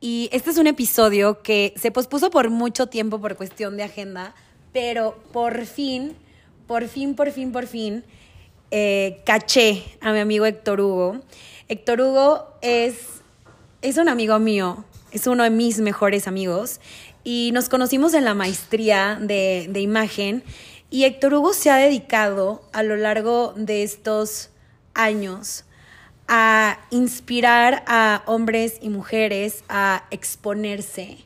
Y este es un episodio que se pospuso por mucho tiempo por cuestión de agenda, pero por fin, por fin, por fin, por fin, eh, caché a mi amigo Héctor Hugo. Héctor Hugo es, es un amigo mío, es uno de mis mejores amigos y nos conocimos en la maestría de, de imagen y Héctor Hugo se ha dedicado a lo largo de estos años a inspirar a hombres y mujeres a exponerse,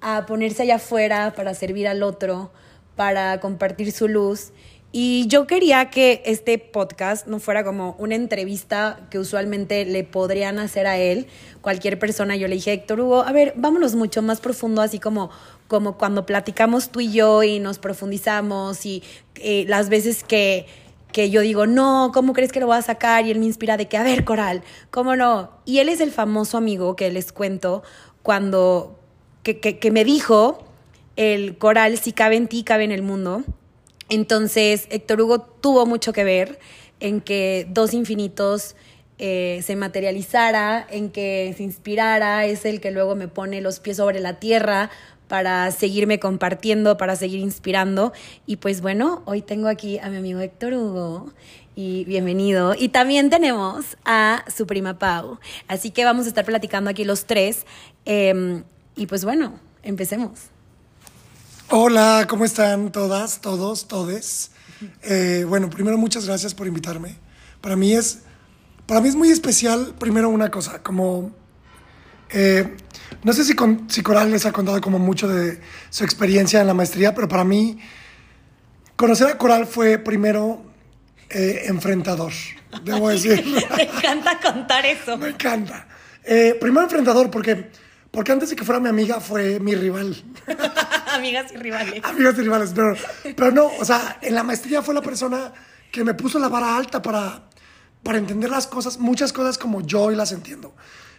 a ponerse allá afuera para servir al otro, para compartir su luz. Y yo quería que este podcast no fuera como una entrevista que usualmente le podrían hacer a él, cualquier persona. Yo le dije, Héctor Hugo, a ver, vámonos mucho más profundo, así como, como cuando platicamos tú y yo y nos profundizamos y eh, las veces que que yo digo, no, ¿cómo crees que lo voy a sacar? Y él me inspira de que, a ver, Coral, ¿cómo no? Y él es el famoso amigo que les cuento cuando, que, que, me dijo, el Coral, si cabe en ti, cabe en el mundo. Entonces, Héctor Hugo tuvo mucho que ver en que Dos Infinitos eh, se materializara, en que se inspirara, es el que luego me pone los pies sobre la tierra para seguirme compartiendo, para seguir inspirando. Y pues bueno, hoy tengo aquí a mi amigo Héctor Hugo y bienvenido. Y también tenemos a su prima Pau. Así que vamos a estar platicando aquí los tres. Em, y pues bueno, empecemos. Hola, ¿cómo están todas, todos, todes? Eh, bueno, primero muchas gracias por invitarme. Para mí es, para mí es muy especial, primero una cosa, como eh, no sé si, si Coral les ha contado como mucho de su experiencia en la maestría, pero para mí conocer a Coral fue primero eh, enfrentador, debo decir. Me encanta contar eso. Me encanta. Eh, primero enfrentador porque, porque antes de que fuera mi amiga fue mi rival. Amigas y rivales. Amigas y rivales, pero, pero no, o sea, en la maestría fue la persona que me puso la vara alta para, para entender las cosas, muchas cosas como yo y las entiendo.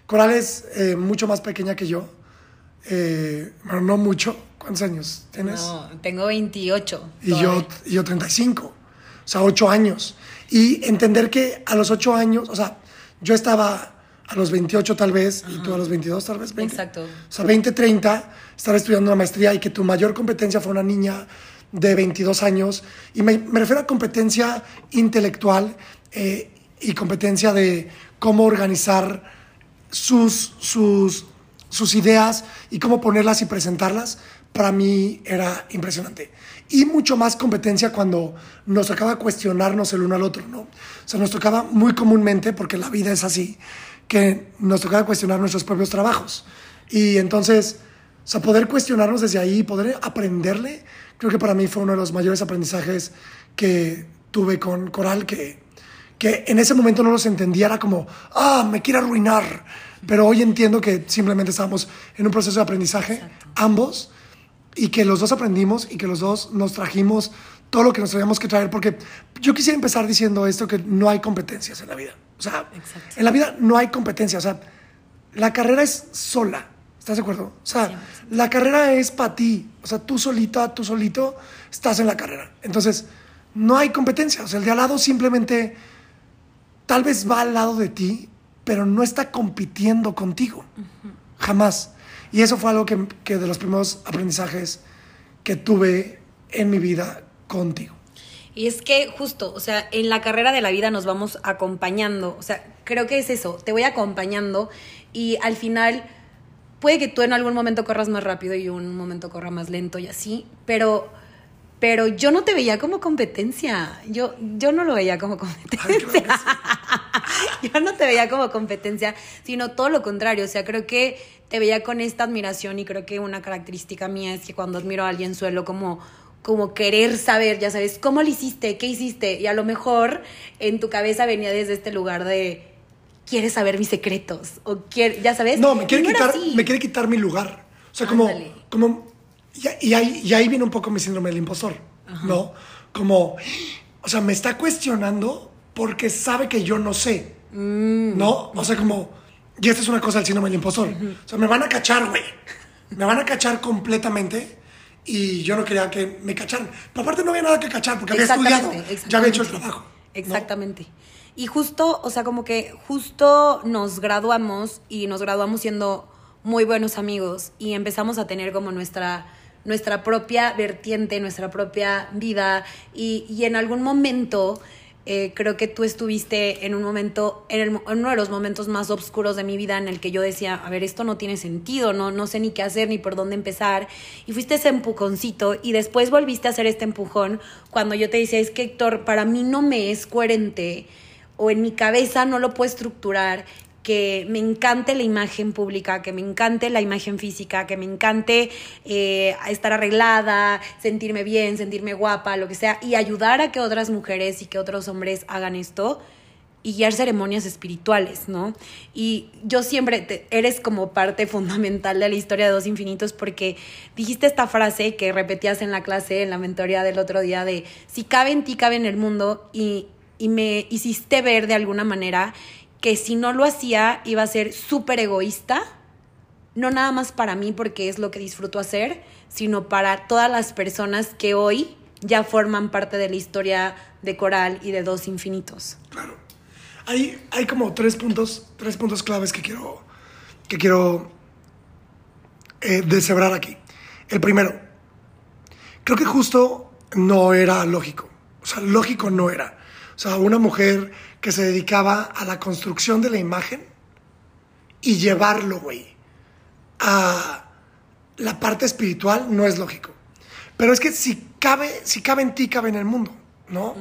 Coral es eh, mucho más pequeña que yo. Eh, bueno, no mucho. ¿Cuántos años tienes? No, tengo 28. Y yo, y yo 35. O sea, 8 años. Y entender que a los 8 años, o sea, yo estaba a los 28 tal vez, y tú a los 22 tal vez. 20. Exacto. O sea, 20, 30, estaba estudiando una maestría y que tu mayor competencia fue una niña de 22 años. Y me, me refiero a competencia intelectual eh, y competencia de cómo organizar sus, sus, sus ideas y cómo ponerlas y presentarlas, para mí era impresionante. Y mucho más competencia cuando nos tocaba cuestionarnos el uno al otro, ¿no? O sea, nos tocaba muy comúnmente, porque la vida es así, que nos tocaba cuestionar nuestros propios trabajos. Y entonces, o sea, poder cuestionarnos desde ahí, poder aprenderle, creo que para mí fue uno de los mayores aprendizajes que tuve con Coral, que que en ese momento no los entendía, era como, ah, me quiere arruinar. Pero hoy entiendo que simplemente estábamos en un proceso de aprendizaje, ambos, y que los dos aprendimos y que los dos nos trajimos todo lo que nos teníamos que traer, porque yo quisiera empezar diciendo esto, que no hay competencias en la vida. O sea, en la vida no hay competencia. O sea, la carrera es sola. ¿Estás de acuerdo? O sea, la carrera es para ti. O sea, tú solita, tú solito, estás en la carrera. Entonces, no hay competencia. O sea, el de al lado simplemente tal vez va al lado de ti, pero no está compitiendo contigo. Jamás. Y eso fue algo que, que, de los primeros aprendizajes que tuve en mi vida contigo. Y es que justo, o sea, en la carrera de la vida nos vamos acompañando. O sea, creo que es eso, te voy acompañando y al final puede que tú en algún momento corras más rápido y un momento corra más lento y así, pero pero yo no te veía como competencia. Yo, yo no lo veía como competencia. yo no te veía como competencia, sino todo lo contrario. O sea, creo que te veía con esta admiración y creo que una característica mía es que cuando admiro a alguien suelo como como querer saber, ya sabes, cómo lo hiciste, qué hiciste. Y a lo mejor en tu cabeza venía desde este lugar de quieres saber mis secretos o quiere, ya sabes. No, me quiere, quitar, me quiere quitar mi lugar. O sea, como, como y, y ahí, y ahí viene un poco mi síndrome del impostor, ¿no? Como, o sea, me está cuestionando porque sabe que yo no sé, ¿no? O sea, como, y esta es una cosa del síndrome del impostor. O sea, me van a cachar, güey. Me van a cachar completamente y yo no quería que me cacharan. Pero aparte no había nada que cachar porque había estudiado, ya había hecho el trabajo. ¿no? Exactamente. Y justo, o sea, como que justo nos graduamos y nos graduamos siendo muy buenos amigos y empezamos a tener como nuestra, nuestra propia vertiente, nuestra propia vida y, y en algún momento eh, creo que tú estuviste en un momento, en, el en uno de los momentos más oscuros de mi vida en el que yo decía, a ver, esto no tiene sentido, no, no sé ni qué hacer ni por dónde empezar. Y fuiste ese empujoncito y después volviste a hacer este empujón cuando yo te decía, es que Héctor, para mí no me es coherente o en mi cabeza no lo puedo estructurar que me encante la imagen pública, que me encante la imagen física, que me encante eh, estar arreglada, sentirme bien, sentirme guapa, lo que sea, y ayudar a que otras mujeres y que otros hombres hagan esto y guiar ceremonias espirituales, ¿no? Y yo siempre, te- eres como parte fundamental de la historia de Dos Infinitos porque dijiste esta frase que repetías en la clase, en la mentoría del otro día, de si cabe en ti, cabe en el mundo, y, y me hiciste ver de alguna manera que si no lo hacía iba a ser súper egoísta, no nada más para mí porque es lo que disfruto hacer, sino para todas las personas que hoy ya forman parte de la historia de Coral y de Dos Infinitos. Claro. Hay, hay como tres puntos, tres puntos claves que quiero, que quiero eh, deshebrar aquí. El primero, creo que justo no era lógico. O sea, lógico no era. O sea, una mujer que se dedicaba a la construcción de la imagen y llevarlo, güey, a la parte espiritual no es lógico. Pero es que si cabe, si cabe en ti, cabe en el mundo, ¿no?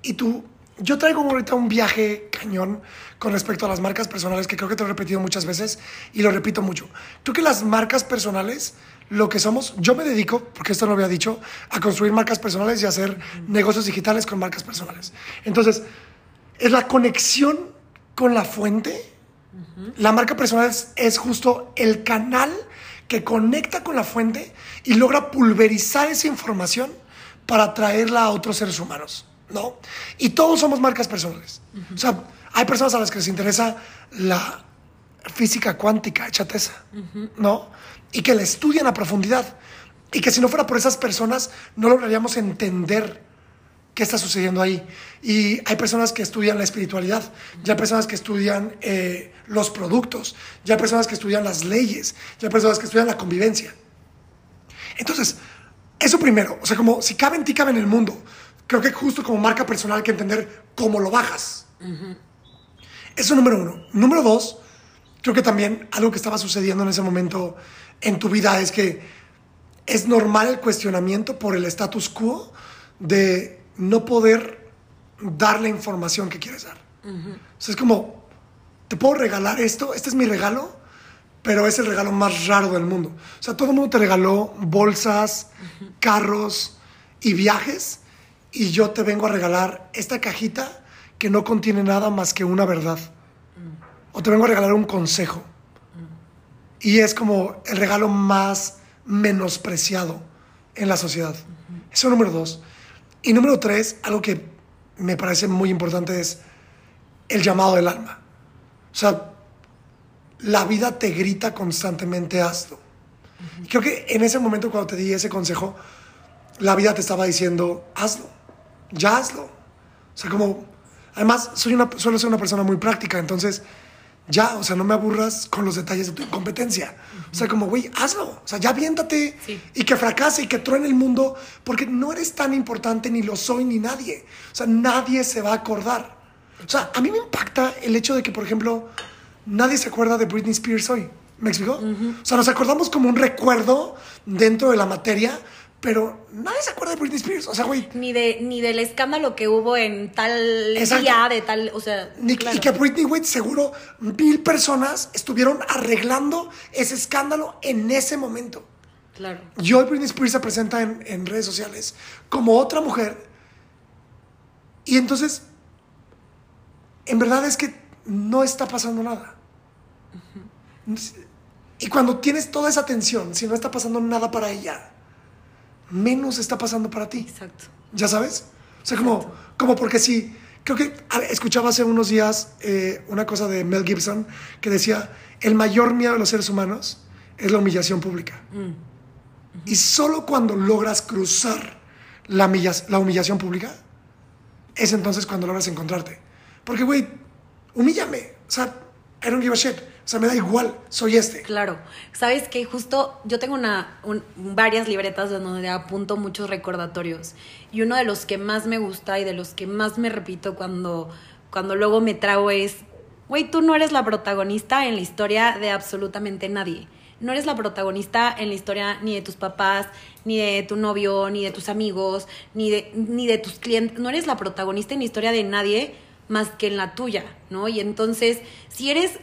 Y tú, yo traigo ahorita un viaje cañón con respecto a las marcas personales, que creo que te lo he repetido muchas veces y lo repito mucho. Creo que las marcas personales, lo que somos, yo me dedico, porque esto no lo había dicho, a construir marcas personales y a hacer negocios digitales con marcas personales. Entonces, es la conexión con la fuente. La marca personal es, es justo el canal que conecta con la fuente y logra pulverizar esa información para traerla a otros seres humanos, ¿no? Y todos somos marcas personales. O sea, hay personas a las que les interesa la física cuántica, échate esa, ¿no? Y que la estudian a profundidad. Y que si no fuera por esas personas, no lograríamos entender qué está sucediendo ahí. Y hay personas que estudian la espiritualidad, ya hay personas que estudian eh, los productos, ya hay personas que estudian las leyes, ya hay personas que estudian la convivencia. Entonces, eso primero, o sea, como si cabe en ti, cabe en el mundo. Creo que justo como marca personal hay que entender cómo lo bajas. Eso número uno. Número dos, creo que también algo que estaba sucediendo en ese momento en tu vida es que es normal el cuestionamiento por el status quo de no poder dar la información que quieres dar. O sea, es como, te puedo regalar esto, este es mi regalo, pero es el regalo más raro del mundo. O sea, todo el mundo te regaló bolsas, carros y viajes, y yo te vengo a regalar esta cajita que no contiene nada más que una verdad. O te vengo a regalar un consejo. Y es como el regalo más menospreciado en la sociedad. Eso número dos. Y número tres, algo que me parece muy importante es el llamado del alma. O sea, la vida te grita constantemente, hazlo. Y creo que en ese momento cuando te di ese consejo, la vida te estaba diciendo, hazlo, ya hazlo. O sea, como, además, soy una, suelo ser una persona muy práctica, entonces, ya, o sea, no me aburras con los detalles de tu incompetencia. O sea, como, güey, hazlo. O sea, ya aviéntate Sí. y que fracase y que truene el mundo, porque no eres tan importante, ni lo soy, ni nadie. O sea, nadie se va a acordar. O sea, a mí me impacta el hecho de que, por ejemplo, nadie se acuerda de Britney Spears hoy. ¿Me explico? O sea, nos acordamos como un recuerdo dentro de la materia, pero nadie se acuerda de Britney Spears. O sea, güey, Ni, de, ni del escándalo que hubo en tal Exacto. día, de tal, o sea, Ni- claro. Y que Britney, güey, seguro mil personas estuvieron arreglando ese escándalo en ese momento. Claro. Y hoy Britney Spears se presenta en, en redes sociales como otra mujer. Y entonces, en verdad es que no está pasando nada. Y cuando tienes toda esa atención, si no está pasando nada para ella, menos está pasando para ti. Exacto. ¿Ya sabes? O sea, como, como porque si, creo que ver, escuchaba hace unos días eh, una cosa de Mel Gibson que decía, el mayor miedo de los seres humanos es la humillación pública. Y solo cuando logras cruzar la, humilla- la humillación pública, es entonces cuando logras encontrarte. Porque, güey, humíllame. O sea, I don't give a shit. O sea, me da igual, soy este. Claro, sabes que justo yo tengo una, un- varias libretas donde apunto muchos recordatorios y uno de los que más me gusta y de los que más me repito cuando, cuando luego me trago es, güey, tú no eres la protagonista en la historia de absolutamente nadie. No eres la protagonista en la historia ni de tus papás, ni de tu novio, ni de tus amigos, ni de, ni de tus clientes. No eres la protagonista en la historia de nadie más que en la tuya, ¿no? Y entonces, si eres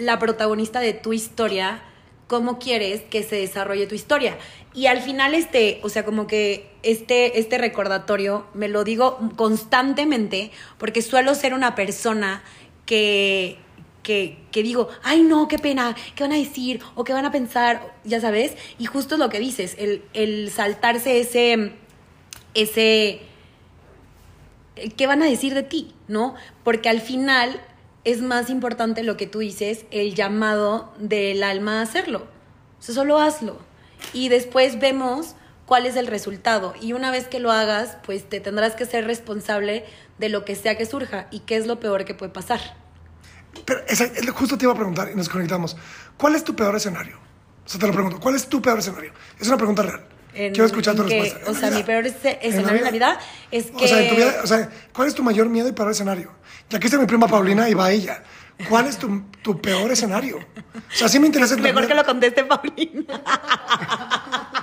la protagonista de tu historia, cómo quieres que se desarrolle tu historia. Y al final este, o sea, como que este, este recordatorio me lo digo constantemente porque suelo ser una persona que, que, que digo, ay no, qué pena, qué van a decir o qué van a pensar, ya sabes. Y justo es lo que dices, el, el saltarse ese, ese, qué van a decir de ti, ¿no? Porque al final es más importante lo que tú dices, el llamado del alma a hacerlo. O sea, solo hazlo. Y después vemos cuál es el resultado. Y una vez que lo hagas, pues te tendrás que ser responsable de lo que sea que surja y qué es lo peor que puede pasar. Pero esa- justo te iba a preguntar y nos conectamos. ¿Cuál es tu peor escenario? O sea, te lo pregunto. ¿Cuál es tu peor escenario? Es una pregunta real. En- Quiero escuchar tu que- respuesta. O sea, mi peor esce- En escenario en la vida es que... O sea, en tu vida, o sea, ¿cuál es tu mayor miedo y peor escenario? Ya que está mi prima Paulina y va ella. ¿Cuál es tu, tu peor escenario? O sea, sí me interesa Mejor entender- que lo conteste Paulina.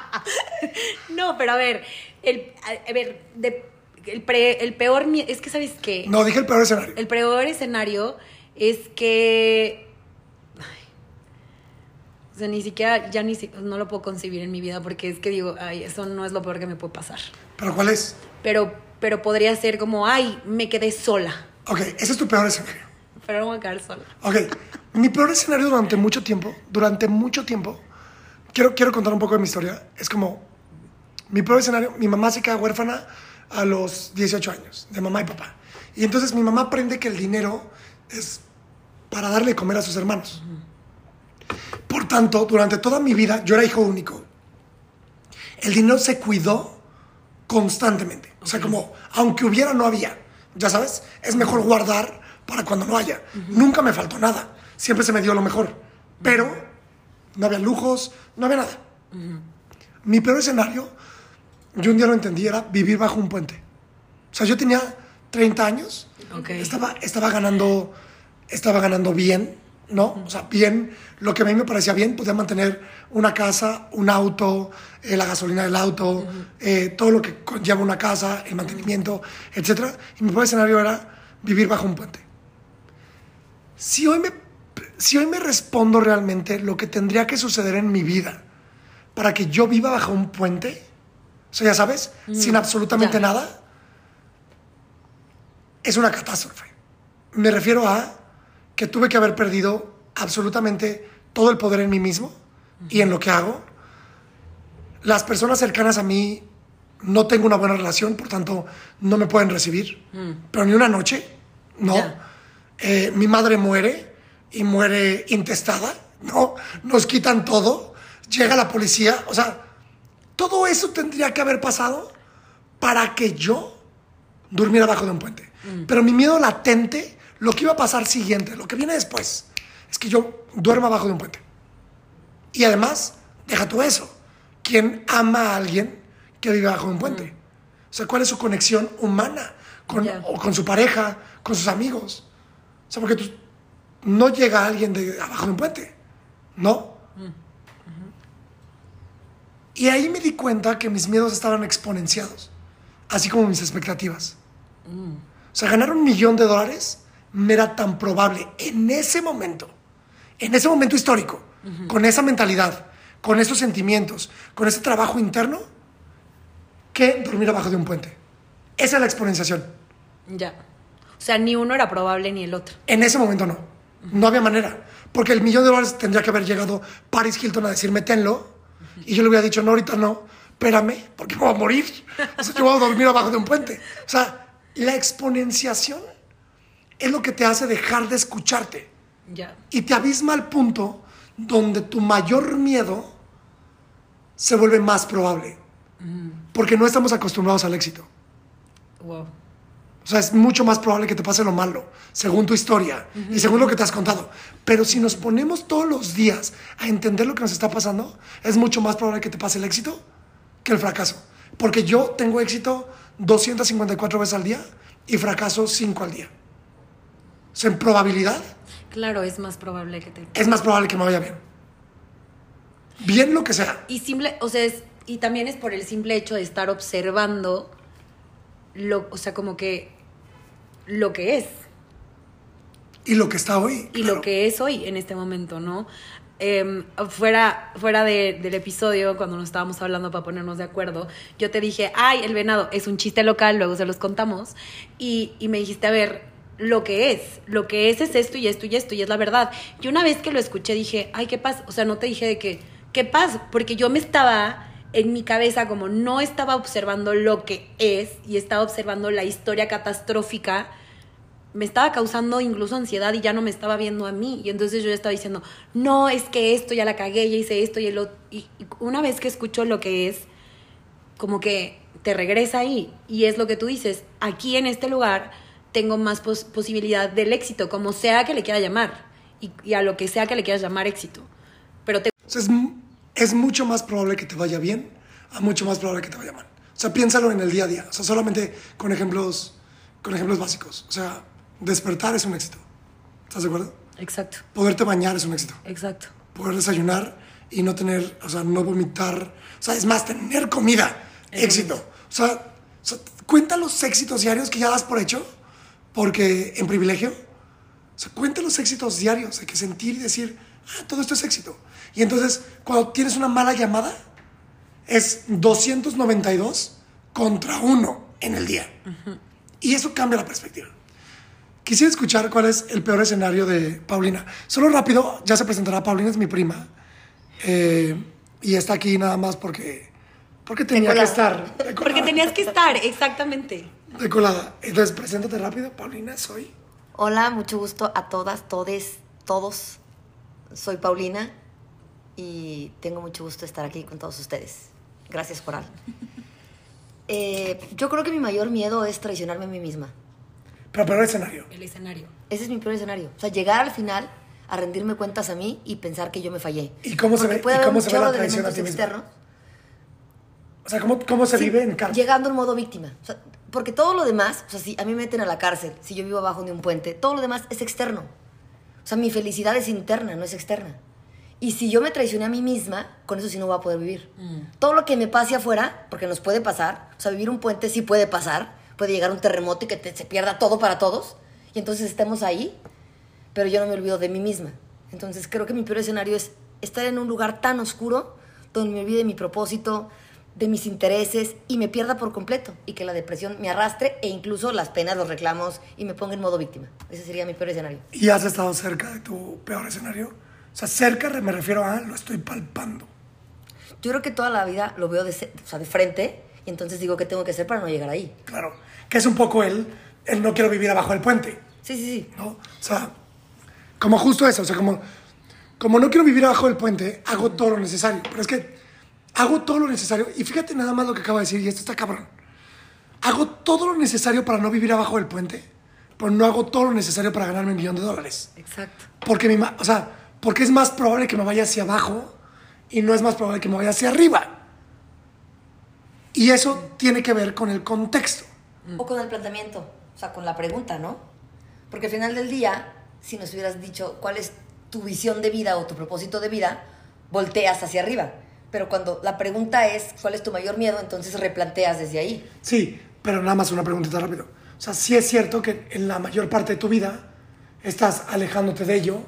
no, pero a ver, el, a, ver, de- el, pre- el peor mie- es que sabes qué, No, dije el peor escenario. el peor escenario es que, o sea, ni siquiera ya ni no lo puedo concebir en mi vida porque es que digo, ay, eso no es lo peor que me puede pasar. ¿Pero cuál es? Pero, pero podría ser como, ay, me quedé sola, Ok, ese es tu peor escenario. pero no voy a quedar sola. Ok, mi peor escenario durante mucho tiempo, durante mucho tiempo, quiero, quiero contar un poco de mi historia. Es como, mi peor escenario, mi mamá se queda huérfana a los 18 años, de mamá y papá. Y entonces mi mamá aprende que el dinero es para darle comer a sus hermanos. Por tanto, durante toda mi vida, yo era hijo único. El dinero se cuidó constantemente. O sea, como, aunque hubiera, no había. Ya sabes, es mejor guardar para cuando no haya. Nunca me faltó nada. Siempre se me dio lo mejor. Pero no había lujos, no había nada. Mi peor escenario, yo un día lo entendí, era vivir bajo un puente. O sea, yo tenía 30 años, Ok. estaba, estaba, ganando, estaba ganando bien, ¿no? O sea, bien, lo que a mí me parecía bien, podía mantener una casa, un auto, eh, la gasolina del auto, eh, todo lo que conlleva una casa, el mantenimiento, etc. Y mi peor escenario era vivir bajo un puente. Si hoy me, si hoy me respondo realmente lo que tendría que suceder en mi vida para que yo viva bajo un puente, o sea, ya sabes, sin absolutamente Ya. nada, es una catástrofe. Me refiero a que tuve que haber perdido absolutamente todo el poder en mí mismo y en lo que hago. Las personas cercanas a mí no tengo una buena relación, por tanto no me pueden recibir, pero ni una noche, no. Eh, mi madre muere y muere intestada, no. Nos quitan todo, llega la policía, o sea, todo eso tendría que haber pasado para que yo durmiera abajo de un puente. Pero mi miedo latente, lo que iba a pasar siguiente, lo que viene después, es que yo duerma abajo de un puente. Y además, deja tú eso. ¿Quién ama a alguien que vive bajo de un puente? O sea, ¿cuál es su conexión humana con, o con su pareja, con sus amigos? O sea, porque tú, no llega alguien de abajo de un puente, ¿no? Y ahí me di cuenta que mis miedos estaban exponenciados, así como mis expectativas. O sea, ganar un millón de dólares me era tan probable en ese momento, en ese momento histórico, con esa mentalidad, con esos sentimientos, con ese trabajo interno, que dormir abajo de un puente. Esa es la exponenciación. Ya. O sea, ni uno era probable ni el otro. En ese momento no. No había manera. Porque el millón de dólares tendría que haber llegado Paris Hilton a decirme tenlo. Y yo le hubiera dicho, no, ahorita no, espérame, porque me voy a morir. O sea, yo voy a dormir abajo de un puente. O sea, la exponenciación es lo que te hace dejar de escucharte. Ya. Y te abisma al punto donde tu mayor miedo se vuelve más probable. Porque no estamos acostumbrados al éxito. Wow. O sea, es mucho más probable que te pase lo malo, según tu historia y según lo que te has contado. Pero si nos ponemos todos los días a entender lo que nos está pasando, es mucho más probable que te pase el éxito que el fracaso. Porque yo tengo éxito 254 veces al día y fracaso 5 al día. O sea, en probabilidad Claro, es más probable que te... es más probable que me vaya bien. Bien lo que sea. Y simple, o sea, es- y también es por el simple hecho de estar observando lo, o sea, como que lo que es Y lo que está hoy. y claro. lo que es hoy en este momento, ¿no? Em, fuera fuera de- del episodio, cuando nos estábamos hablando para ponernos de acuerdo, yo te dije, ay, el venado es un chiste local, luego se los contamos, y, y me dijiste, a ver, lo que es, lo que es es esto y esto y esto, y es la verdad. Y una vez que lo escuché dije, ay, qué pasa, o sea, no te dije de que, qué pasa, porque yo me estaba en mi cabeza como no estaba observando lo que es y estaba observando la historia catastrófica me estaba causando incluso ansiedad y ya no me estaba viendo a mí. Y entonces yo estaba diciendo, no, es que esto ya la cagué, ya hice esto y el otro. Y una vez que escucho lo que es, como que te regresa ahí. Y es lo que tú dices, aquí en este lugar tengo más pos- posibilidad del éxito, como sea que le quiera llamar. Y, y a lo que sea que le quieras llamar éxito. Pero te... Es, es mucho más probable que te vaya bien a mucho más probable que te vaya mal. O sea, piénsalo en el día a día. O sea, solamente con ejemplos, con ejemplos básicos. O sea, despertar es un éxito. ¿Estás de acuerdo? Exacto, Poderte bañar es un éxito. exacto. Poder desayunar y no tener, o sea, no vomitar. O sea, es más, tener comida. Éxito. O sea, o sea, cuenta los éxitos diarios que ya das por hecho, porque en privilegio. O sea, cuenta los éxitos diarios, hay que sentir y decir, ah, todo esto es éxito. Y entonces, cuando tienes una mala llamada, es 292 contra 1 en el día. Y eso cambia la perspectiva. Quisiera escuchar cuál es el peor escenario de Paulina. Solo rápido, ya se presentará. Paulina es mi prima. Eh, y está aquí nada más porque, porque tenía que estar. Porque tenías que estar, exactamente. De colada. Entonces, preséntate rápido. Paulina, soy. Hola, mucho gusto a todas, todes, todos. Soy Paulina y tengo mucho gusto de estar aquí con todos ustedes. Gracias, Coral. Eh, yo creo que mi mayor miedo es traicionarme a mí misma. Pero peor escenario. El escenario. Ese es mi peor escenario. O sea, llegar al final a rendirme cuentas a mí y pensar que yo me fallé. ¿Y cómo se ve- puede y cómo se ve la traición a ti misma? externos. O sea, ¿cómo, cómo se Sí, vive en carne? Llegando en modo víctima. O sea, porque todo lo demás, o sea, si a mí me meten a la cárcel, si yo vivo abajo de un puente, todo lo demás es externo. O sea, mi felicidad es interna, no es externa. Y si yo me traicioné a mí misma, con eso sí no voy a poder vivir. Todo lo que me pase afuera, porque nos puede pasar, o sea, vivir un puente sí puede pasar, puede llegar un terremoto y que te- se pierda todo para todos, y entonces estemos ahí, pero yo no me olvido de mí misma. Entonces creo que mi peor escenario es estar en un lugar tan oscuro donde me olvide de mi propósito, de mis intereses y me pierda por completo y que la depresión me arrastre e incluso las penas, los reclamos y me ponga en modo víctima. Ese sería mi peor escenario. ¿Y has estado cerca de tu peor escenario? O sea, cerca me refiero a lo estoy palpando. Yo creo que toda la vida lo veo de, o sea, de frente y entonces digo qué tengo que hacer para no llegar ahí. Claro. Que es un poco el, el no quiero vivir abajo del puente. Sí, sí, sí. ¿no? O sea, como justo eso, o sea, como, como no quiero vivir abajo del puente, hago todo lo necesario. Pero es que hago todo lo necesario, y fíjate nada más lo que acabo de decir, y esto está cabrón. Hago todo lo necesario para no vivir abajo del puente, pero no hago todo lo necesario para ganarme un millón de dólares. Exacto. Porque, mi ma- o sea, porque es más probable que me vaya hacia abajo y no es más probable que me vaya hacia arriba. Y eso tiene que ver con el contexto. O con el planteamiento, o sea, con la pregunta, ¿no? Porque al final del día, si nos hubieras dicho cuál es tu visión de vida o tu propósito de vida, volteas hacia arriba. Pero cuando la pregunta es cuál es tu mayor miedo, entonces replanteas desde ahí. Sí, pero nada más una preguntita rápido. O sea, sí es cierto que en la mayor parte de tu vida estás alejándote de ello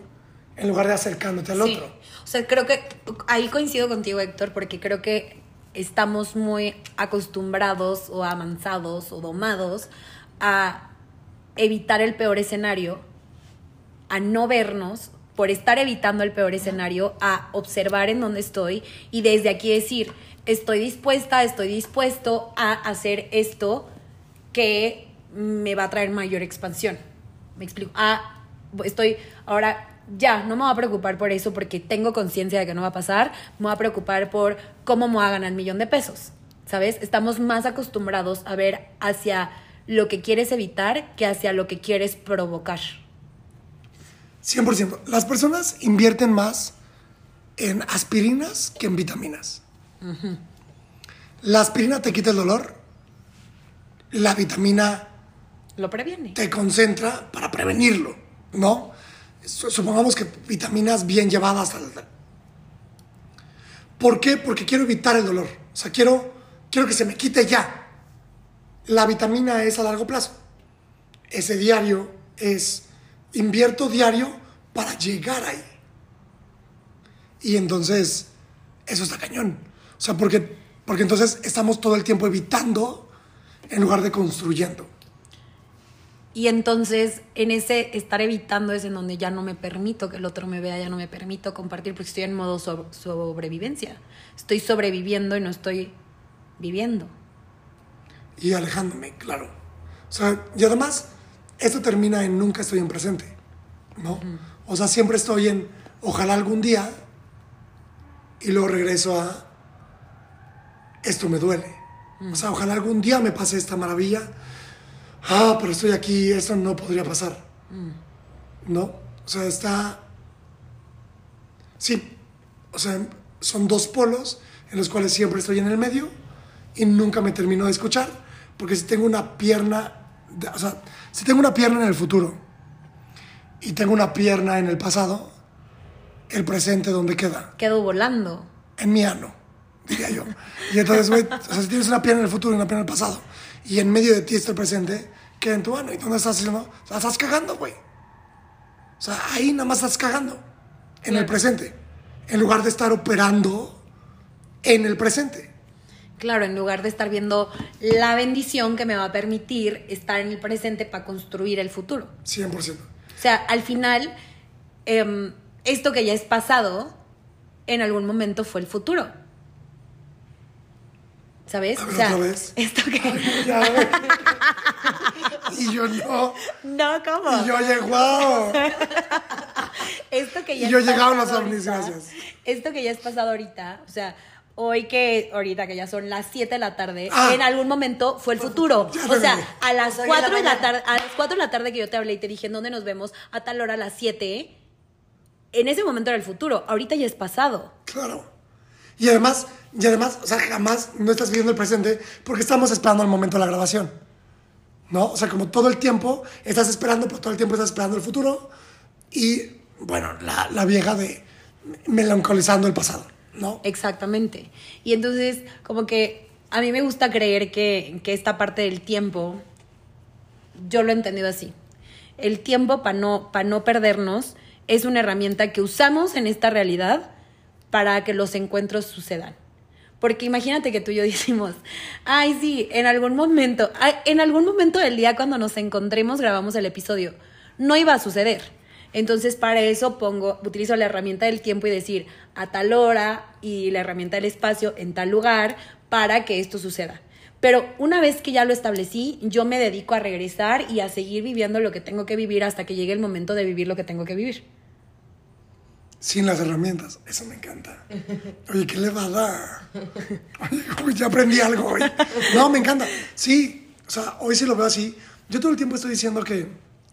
en lugar de acercándote al Sí. otro. O sea, creo que ahí coincido contigo, Héctor, porque creo que estamos muy acostumbrados o amansados o domados a evitar el peor escenario, a no vernos, por estar evitando el peor escenario, a observar en dónde estoy y desde aquí decir, estoy dispuesta, estoy dispuesto a hacer esto que me va a traer mayor expansión. Me explico. Ah, estoy ahora ya, no me voy a preocupar por eso porque tengo conciencia de que no va a pasar, me voy a preocupar por cómo me voy a ganar el millón de pesos. ¿Sabes? Estamos más acostumbrados a ver hacia lo que quieres evitar que hacia lo que quieres provocar. 100%. Las personas invierten más en aspirinas que en vitaminas. La aspirina te quita el dolor, la vitamina lo previene. Te concentra para prevenirlo, ¿no? Supongamos que vitaminas bien llevadas al... ¿Por qué? Porque quiero evitar el dolor. O sea, quiero, quiero que se me quite ya. La vitamina es a largo plazo. Ese diario es, invierto diario para llegar ahí. Y entonces, eso está cañón. O sea, porque, porque entonces estamos todo el tiempo evitando en lugar de construyendo. Y entonces, en ese estar evitando es en donde ya no me permito que el otro me vea, ya no me permito compartir porque estoy en modo sobrevivencia. Estoy sobreviviendo y no estoy viviendo. Y alejándome, claro. O sea, y además, esto termina en nunca estoy en presente, ¿no? O sea, siempre estoy en ojalá algún día y luego regreso a esto me duele. O sea, ojalá algún día me pase esta maravilla ah, pero estoy aquí, eso no podría pasar. ¿No? O sea, está... Sí, o sea, son dos polos en los cuales siempre estoy en el medio y nunca me termino de escuchar, porque si tengo una pierna, o sea, si tengo una pierna en el futuro y tengo una pierna en el pasado, el presente, ¿dónde queda? Quedo volando. En mi ano, diría yo. Y entonces, güey, o sea, si tienes una pierna en el futuro y una pierna en el pasado, y en medio de ti está el presente, queda en tu mano. ¿Y dónde estás haciendo? La estás cagando, güey. O sea, ahí nada más estás cagando. En el presente. En lugar de estar operando en el presente. Claro, en lugar de estar viendo la bendición que me va a permitir estar en el presente para construir el futuro. 100%. O sea, al final, em, esto que ya es pasado, en algún momento fue el futuro. ¿Sabes? o sea, esto que. y yo no. No, ¿cómo? Y yo llego. esto que ya y yo llegaba a los ovnis, gracias. Esto que ya es pasado ahorita, o sea, hoy que ahorita que ya son las 7 de la tarde, ah. en algún momento fue el futuro. O sea, a las 4 de la tarde, a las 4 de la tarde que yo te hablé y te dije, ¿en dónde nos vemos? A tal hora a las 7. En ese momento era el futuro, ahorita ya es pasado. Claro. Y además, y además, o sea, jamás no estás viviendo el presente porque estamos esperando el momento de la grabación. ¿No? O sea, como todo el tiempo estás esperando, pero todo el tiempo estás esperando el futuro. Y, bueno, la, la vieja de melancolizando el pasado, ¿no? Exactamente. Y entonces, como que a mí me gusta creer que, que esta parte del tiempo, yo lo he entendido así. El tiempo, para no, para no perdernos, es una herramienta que usamos en esta realidad para que los encuentros sucedan. Porque imagínate que tú y yo decimos, ay, sí, en algún momento, en algún momento del día cuando nos encontremos grabamos el episodio. No iba a suceder. Entonces, para eso pongo, utilizo la herramienta del tiempo y decir a tal hora y la herramienta del espacio en tal lugar para que esto suceda. Pero una vez que ya lo establecí, yo me dedico a regresar y a seguir viviendo lo que tengo que vivir hasta que llegue el momento de vivir lo que tengo que vivir sin las herramientas. Eso me encanta. Oye, qué levada. Oye, ya aprendí algo hoy. No, me encanta. Sí, o sea, hoy sí lo veo así. Yo todo el tiempo estoy diciendo que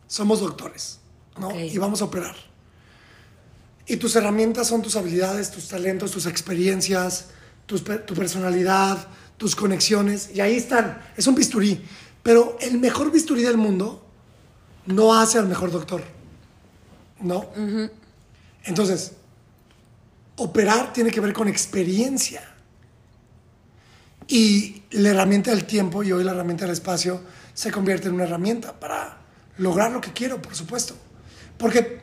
somos doctores, ¿no? Y vamos a operar. Y tus herramientas son tus habilidades, tus talentos, tus experiencias, tu personalidad, tus conexiones. Y ahí están. Es un bisturí. Pero el mejor bisturí del mundo no hace al mejor doctor. ¿No? Entonces, operar tiene que ver con experiencia. Y la herramienta del tiempo y hoy la herramienta del espacio se convierte en una herramienta para lograr lo que quiero, por supuesto. Porque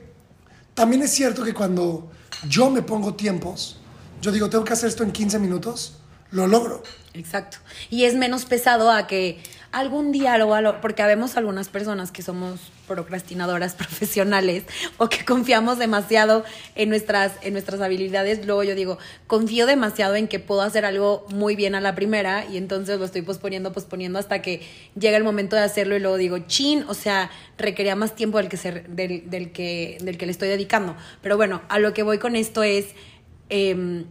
también es cierto que cuando yo me pongo tiempos, yo digo, tengo que hacer esto en 15 minutos, lo logro. Exacto. Y es menos pesado a que algún valor, porque habemos algunas personas que somos procrastinadoras profesionales o que confiamos demasiado en nuestras, en nuestras habilidades. Luego yo digo, confío demasiado en que puedo hacer algo muy bien a la primera y entonces lo estoy posponiendo, posponiendo hasta que llega el momento de hacerlo y luego digo, chin, o sea, requería más tiempo del que, se, del, del que, del que le estoy dedicando. Pero bueno, a lo que voy con esto es... Eh,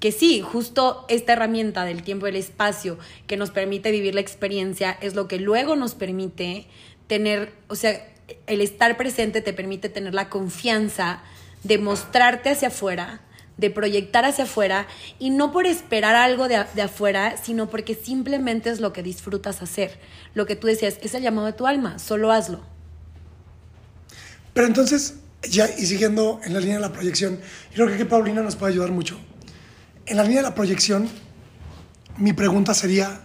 que sí, justo esta herramienta del tiempo y el espacio que nos permite vivir la experiencia es lo que luego nos permite tener, o sea, el estar presente te permite tener la confianza de mostrarte hacia afuera, de proyectar hacia afuera y no por esperar algo de, de, afuera, sino porque simplemente es lo que disfrutas hacer. Lo que tú decías, es el llamado de tu alma, solo hazlo. Pero entonces, ya y siguiendo en la línea de la proyección, creo que Paulina nos puede ayudar mucho en la línea de la proyección, mi pregunta sería,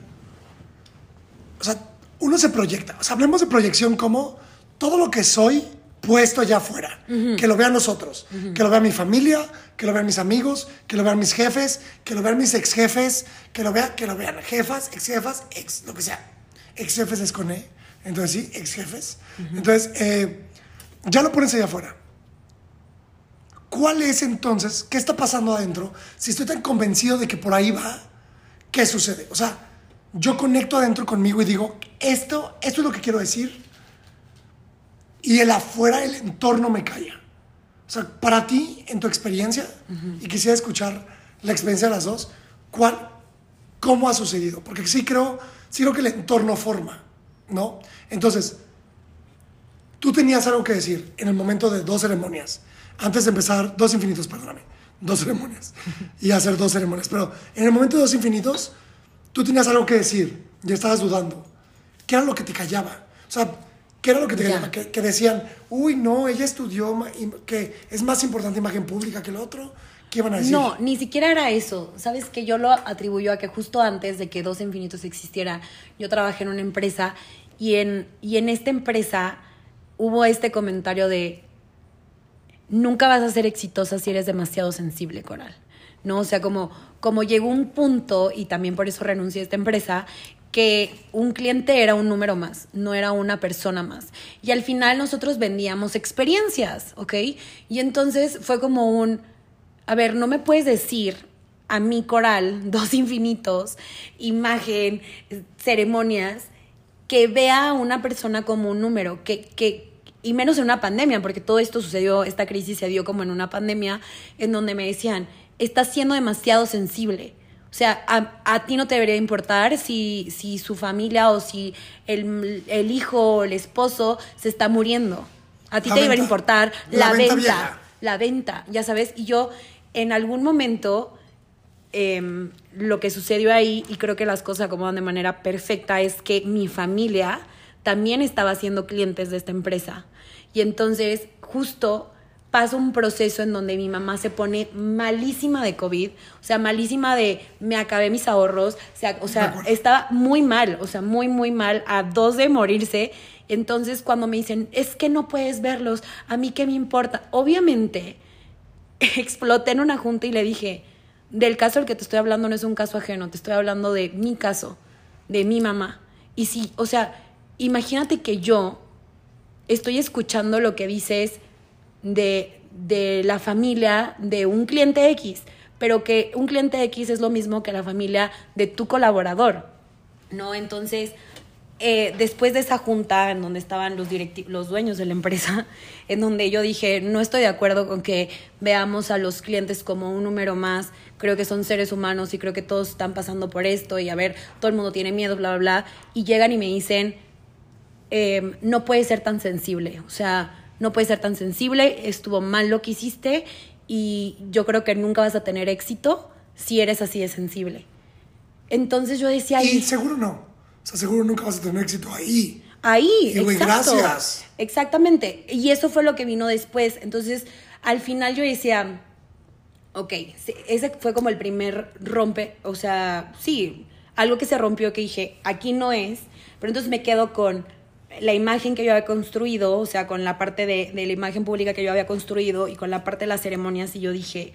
o sea, uno se proyecta, o sea, hablemos de proyección como todo lo que soy puesto allá afuera, uh -huh. que lo vean nosotros, uh -huh. que lo vean mi familia, que lo vean mis amigos, que lo vean mis jefes, que lo vean mis ex jefes, que lo vean, que lo vean jefas, ex jefas, ex, lo que sea. Ex jefes es con E, entonces sí, ex jefes. Uh -huh. Entonces, eh, ya lo pones allá afuera. ¿Cuál es entonces? ¿Qué está pasando adentro? Si estoy tan convencido de que por ahí va, ¿qué sucede? O sea, yo conecto adentro conmigo y digo, esto, esto es lo que quiero decir. Y el afuera, el entorno me calla. O sea, para ti, en tu experiencia, uh -huh. y quisiera escuchar la experiencia de las dos, ¿cuál, ¿cómo ha sucedido? Porque sí creo, sí creo que el entorno forma, ¿no? Entonces, tú tenías algo que decir en el momento de dos ceremonias antes de empezar, dos infinitos, perdóname, dos ceremonias, y hacer dos ceremonias. Pero en el momento de dos infinitos, tú tenías algo que decir, y estabas dudando. ¿Qué era lo que te callaba? O sea, ¿qué era lo que te callaba? Que, que, decían, uy, no, ella estudió, que es más importante imagen pública que el otro. ¿Qué iban a decir? No, ni siquiera era eso. Sabes que yo lo atribuyo a que justo antes de que Dos Infinitos existiera, yo trabajé en una empresa y en, y en esta empresa hubo este comentario de nunca vas a ser exitosa si eres demasiado sensible, Coral. ¿No? O sea, como, como llegó un punto, y también por eso renuncié a esta empresa, que un cliente era un número más, no era una persona más. Y al final nosotros vendíamos experiencias, ¿ok? Y entonces fue como un, a ver, no me puedes decir a mi coral, dos infinitos, imagen, ceremonias, que vea a una persona como un número, que, que, y menos en una pandemia, porque todo esto sucedió, esta crisis se dio como en una pandemia, en donde me decían, estás siendo demasiado sensible. O sea, a, a ti no te debería importar si, si su familia o si el, el hijo o el esposo se está muriendo. A ti La te debería importar La la, venta la venta, ya sabes. Y yo en algún momento em, lo que sucedió ahí, y creo que las cosas acomodan de manera perfecta, es que mi familia también estaba siendo clientes de esta empresa. Y entonces, justo pasa un proceso en donde mi mamá se pone malísima de COVID, o sea, malísima de me acabé mis ahorros, o sea, o sea estaba muy mal, o sea, muy, muy mal, a dos de morirse. Entonces, cuando me dicen, es que no puedes verlos, a mí qué me importa, obviamente exploté en una junta y le dije, del caso del que te estoy hablando no es un caso ajeno, te estoy hablando de mi caso, de mi mamá. Y sí, o sea, imagínate que yo estoy escuchando lo que dices de, de la familia de un cliente X, pero que un cliente X es lo mismo que la familia de tu colaborador, ¿no? Entonces, eh, después de esa junta en donde estaban los, los dueños de la empresa, en donde yo dije, no estoy de acuerdo con que veamos a los clientes como un número más, creo que son seres humanos y creo que todos están pasando por esto y a ver, todo el mundo tiene miedo, bla, bla, bla, y llegan y me dicen, eh, no puedes ser tan sensible, o sea, no puedes ser tan sensible, estuvo mal lo que hiciste y yo creo que nunca vas a tener éxito si eres así de sensible. Entonces yo decía, Y "Ay, seguro no. O sea, seguro nunca vas a tener éxito ahí. Ahí, Y, exacto. gracias. Exactamente. Y eso fue lo que vino después. Entonces, al final yo decía, ok, se- ese fue como el primer rompe, o sea, sí, algo que se rompió que dije, aquí no es, pero entonces me quedo con la imagen que yo había construido, o sea, con la parte de, la imagen pública que yo había construido y con la parte de las ceremonias y yo dije,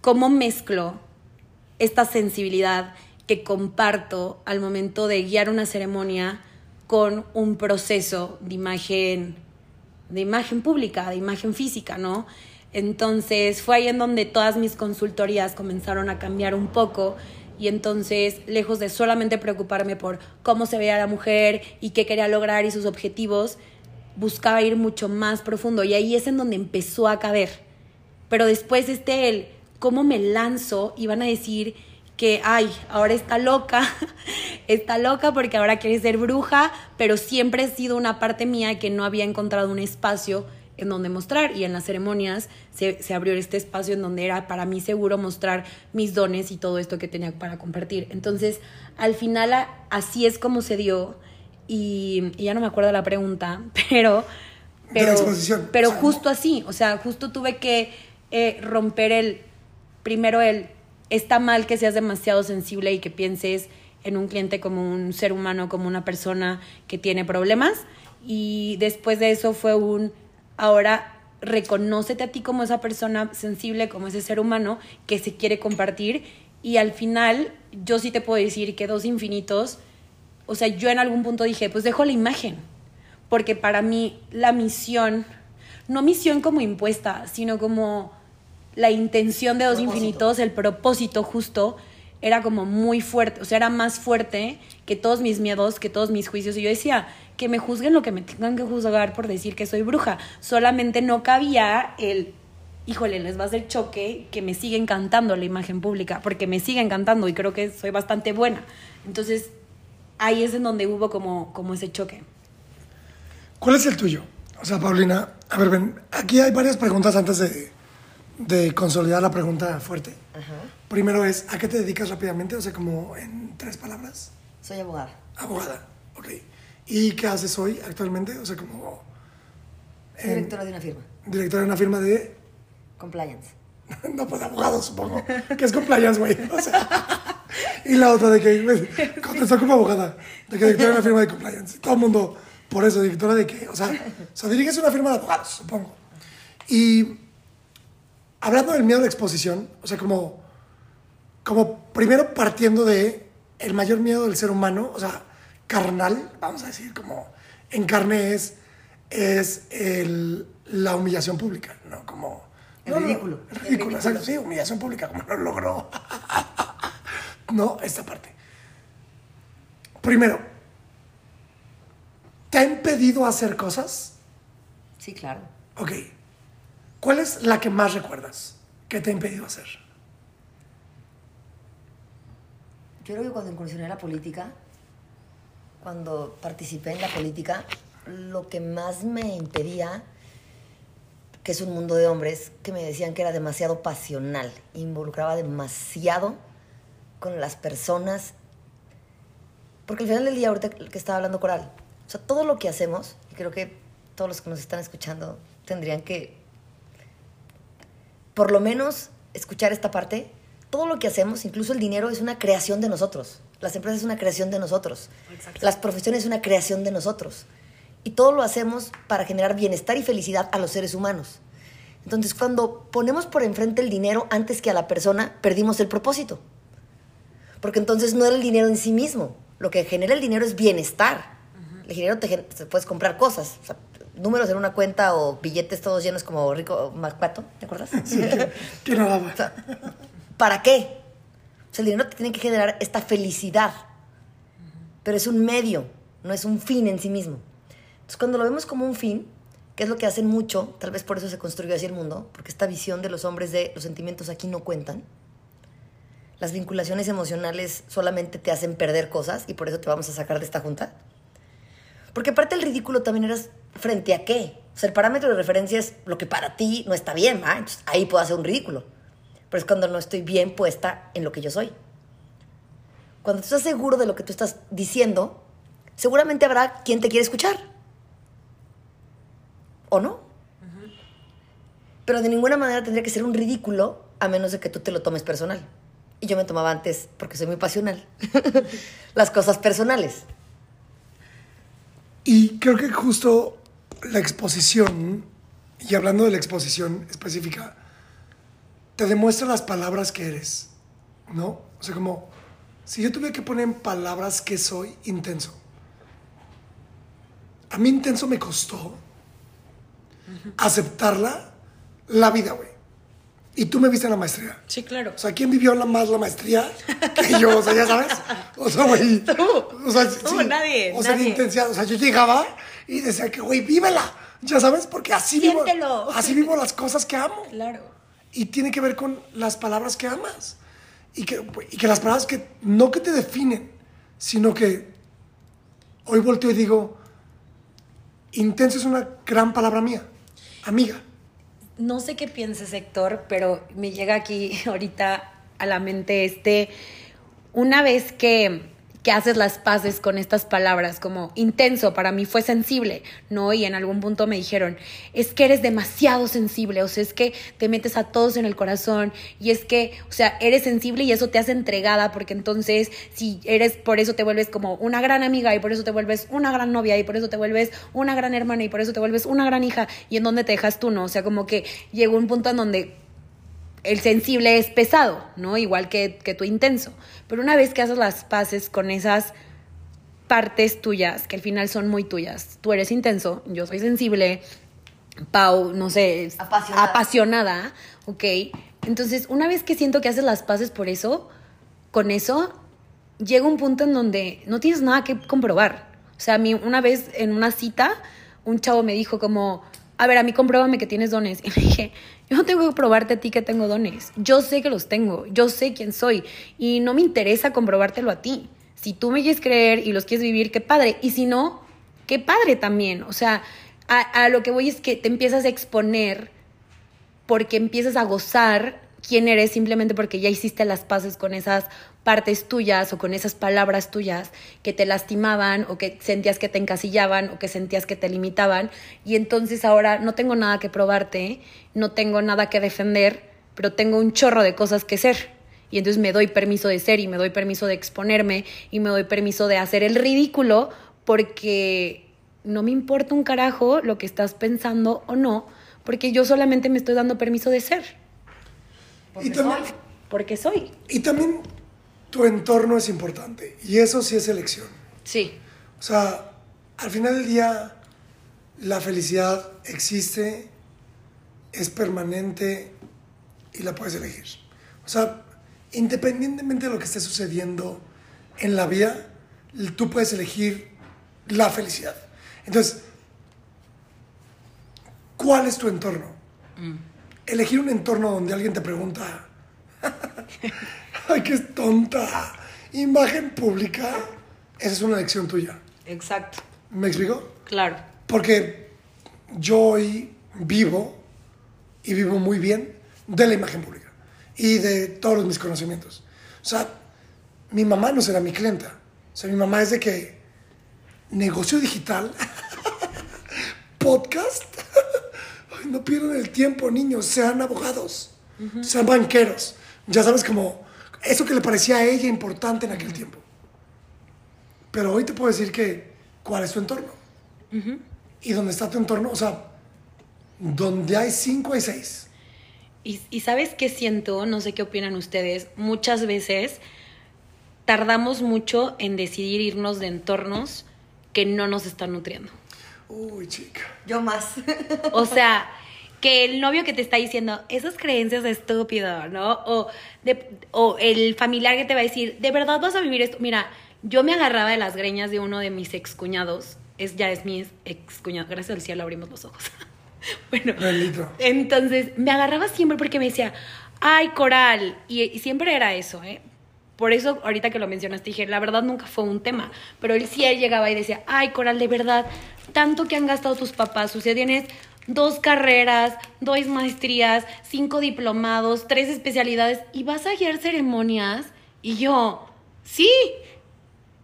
¿cómo mezclo esta sensibilidad que comparto al momento de guiar una ceremonia con un proceso de imagen, de imagen pública, de imagen física, ¿no? Entonces fue ahí en donde todas mis consultorías comenzaron a cambiar un poco y entonces, lejos de solamente preocuparme por cómo se veía la mujer y qué quería lograr y sus objetivos, buscaba ir mucho más profundo y ahí es en donde empezó a caber. Pero después este el cómo me lanzo y van a decir que, ay, ahora está loca, está loca porque ahora quiere ser bruja, pero siempre ha sido una parte mía que no había encontrado un espacio en donde mostrar y en las ceremonias se, se, abrió este espacio en donde era para mí seguro mostrar mis dones y todo esto que tenía para compartir. Entonces, al final así es como se dio y, ya no me acuerdo la pregunta, pero... Pero, pero justo así, o sea, justo tuve que eh, romper el, primero el, está mal que seas demasiado sensible y que pienses en un cliente como un ser humano, como una persona que tiene problemas. Y después de eso fue un, ahora reconócete a ti como esa persona sensible, como ese ser humano que se quiere compartir. Y al final, yo sí te puedo decir que dos infinitos, o sea, yo en algún punto dije, pues dejo la imagen, porque para mí la misión, no misión como impuesta, sino como la intención de dos infinitos, el propósito justo, era como muy fuerte, o sea, era más fuerte que todos mis miedos, que todos mis juicios. Y yo decía, que me juzguen lo que me tengan que juzgar por decir que soy bruja. Solamente no cabía el, híjole, les va a hacer choque que me sigue encantando la imagen pública, porque me sigue encantando y creo que soy bastante buena. Entonces, ahí es en donde hubo como, como ese choque. ¿Cuál es el tuyo? O sea, Paulina, a ver, ven, aquí hay varias preguntas antes de, de consolidar la pregunta fuerte. Primero es, ¿a qué te dedicas rápidamente? O sea, como en tres palabras. Soy abogada. Abogada, ok. ¿Y qué haces hoy actualmente? O sea, como... directora de una firma. Directora de una firma de... Compliance. no, pues abogado, supongo. ¿Qué es compliance, güey? O sea... y la otra de que... Contestó como abogada. De que directora de una firma de compliance. Todo el mundo... Por eso, directora de qué? O sea, o sea diriges una firma de abogados, supongo. Y... Hablando del miedo a la exposición, o sea, como... Como primero partiendo de el mayor miedo del ser humano, o sea, carnal, vamos a decir, como en carne es, es el, la humillación pública, ¿no? Como... El ridículo. el ridículo, exacto, sí, humillación pública, como no logró. no, esta parte. Primero, ¿te ha impedido hacer cosas? Sí, claro. Ok. ¿Cuál es la que más recuerdas que te ha impedido hacer? Yo creo que cuando incursioné en la política, cuando participé en la política, lo que más me impedía, que es un mundo de hombres, que me decían que era demasiado pasional, involucraba demasiado con las personas. Porque al final del día, ahorita que estaba hablando Coral, o sea, todo lo que hacemos, y creo que todos los que nos están escuchando tendrían que, por lo menos, escuchar esta parte, todo lo que hacemos, incluso el dinero, es una creación de nosotros. Las empresas es una creación de nosotros. Las profesiones es una creación de nosotros. Y todo lo hacemos para generar bienestar y felicidad a los seres humanos. Entonces, cuando ponemos por enfrente el dinero antes que a la persona, perdimos el propósito. Porque entonces no era el dinero en sí mismo. Lo que genera el dinero es bienestar. El dinero te, puedes comprar cosas. números en una cuenta o billetes todos llenos como rico Macpato, ¿te acuerdas? Sí, que, nada ¿Para qué? El dinero te tiene que generar esta felicidad, pero es un medio, no es un fin en sí mismo. Entonces, cuando lo vemos como un fin, que es lo que hacen mucho, tal vez por eso se construyó así el mundo, porque esta visión de los hombres de los sentimientos aquí no cuentan. Las vinculaciones emocionales solamente te hacen perder cosas y por eso te vamos a sacar de esta junta. Porque aparte el ridículo también eras frente a qué. O sea, el parámetro de referencia es lo que para ti no está bien, ¿va? Entonces, ahí puedo hacer un ridículo pero es cuando no estoy bien puesta en lo que yo soy. Cuando tú estás seguro de lo que tú estás diciendo, seguramente habrá quien te quiere escuchar. ¿O no? Pero de ninguna manera tendría que ser un ridículo a menos de que tú te lo tomes personal. Y yo me tomaba antes, porque soy muy pasional, las cosas personales. Y creo que justo la exposición, y hablando de la exposición específica, te demuestra las palabras que eres, ¿no? O sea, como si yo tuviera que poner en palabras que soy intenso, a mí intenso me costó aceptarla la vida, güey. Y tú me viste en la maestría. Sí, claro. O sea, ¿quién vivió la más la maestría que yo? O sea, ya sabes. O sea, güey. O sea, Tú, nadie, O sea, nadie. intensidad. O sea, yo llegaba y decía que, güey, vívela. Ya sabes, porque así vivo. Siéntelo. Así vivo las cosas que amo. Claro. Y tiene que ver con las palabras que amas. Y que, y que las palabras que no que te definen, sino que hoy volteo y digo, intenso es una gran palabra mía, amiga. No sé qué pienses, Héctor, pero me llega aquí ahorita a la mente este, una vez que, que haces las paces con estas palabras, como intenso, para mí fue sensible, ¿no? Y en algún punto me dijeron, es que eres demasiado sensible, o sea, es que te metes a todos en el corazón, y es que, o sea, eres sensible y eso te hace entregada, porque entonces, si eres, por eso te vuelves como una gran amiga, y por eso te vuelves una gran novia, y por eso te vuelves una gran hermana, y por eso te vuelves una gran hija, y en dónde te dejas tú, ¿no? O sea, como que llegó un punto en donde el sensible es pesado, ¿no? Igual que, que tu intenso. Pero una vez que haces las paces con esas partes tuyas, que al final son muy tuyas, tú eres intenso, yo soy sensible, Pau, no sé, apasionada, ¿ok? Entonces, una vez que siento que haces las paces por eso, con eso, llega un punto en donde no tienes nada que comprobar. O sea, a mí una vez en una cita, un chavo me dijo como, a ver, a mí compruébame que tienes dones. Y le dije, yo no tengo que probarte a ti que tengo dones. Yo sé que los tengo, yo sé quién soy y no me interesa comprobártelo a ti. Si tú me quieres creer y los quieres vivir, qué padre. Y si no, qué padre también. O sea, a, a lo que voy es que te empiezas a exponer porque empiezas a gozar quién eres simplemente porque ya hiciste las paces con esas partes tuyas o con esas palabras tuyas que te lastimaban o que sentías que te encasillaban o que sentías que te limitaban y entonces ahora no tengo nada que probarte, no tengo nada que defender, pero tengo un chorro de cosas que ser. Y entonces me doy permiso de ser y me doy permiso de exponerme y me doy permiso de hacer el ridículo porque no me importa un carajo lo que estás pensando o no, porque yo solamente me estoy dando permiso de ser. Y también, Porque soy. y también tu entorno es importante. Y eso sí es elección. Sí. O sea, al final del día, la felicidad existe, es permanente y la puedes elegir. O sea, independientemente de lo que esté sucediendo en la vida, tú puedes elegir la felicidad. Entonces, ¿cuál es tu entorno? Elegir un entorno donde alguien te pregunta, ay, qué tonta, imagen pública, esa es una elección tuya. Exacto. ¿Me explico? Claro. Porque yo hoy vivo y vivo muy bien de la imagen pública y de todos mis conocimientos. O sea, mi mamá no será mi clienta. O sea, mi mamá es de que negocio digital, podcast. No pierdan el tiempo, niños, sean abogados, sean banqueros. Ya sabes, como eso que le parecía a ella importante en aquel tiempo. Pero hoy te puedo decir que, ¿cuál es tu entorno? Y donde está tu entorno, o sea, donde hay cinco, hay seis. Y, y sabes qué siento, no sé qué opinan ustedes, muchas veces tardamos mucho en decidir irnos de entornos que no nos están nutriendo. Uy, chica. Yo más. O sea, que el novio que te está diciendo esas creencias de estúpido, ¿no? O, de- o el familiar que te va a decir, ¿de verdad vas a vivir esto? Mira, yo me agarraba de las greñas de uno de mis excuñados. Es, ya es mi excuñado. Gracias al cielo abrimos los ojos. bueno, Bendito. entonces me agarraba siempre porque me decía, ay, coral. Y, y siempre era eso, ¿eh? Por eso, ahorita que lo mencionaste, dije, la verdad nunca fue un tema. Pero él sí él llegaba y decía, ay, Coral, de verdad, tanto que han gastado tus papás. O sea, tienes dos carreras, dos maestrías, cinco diplomados, tres especialidades y vas a guiar ceremonias. Y yo, sí,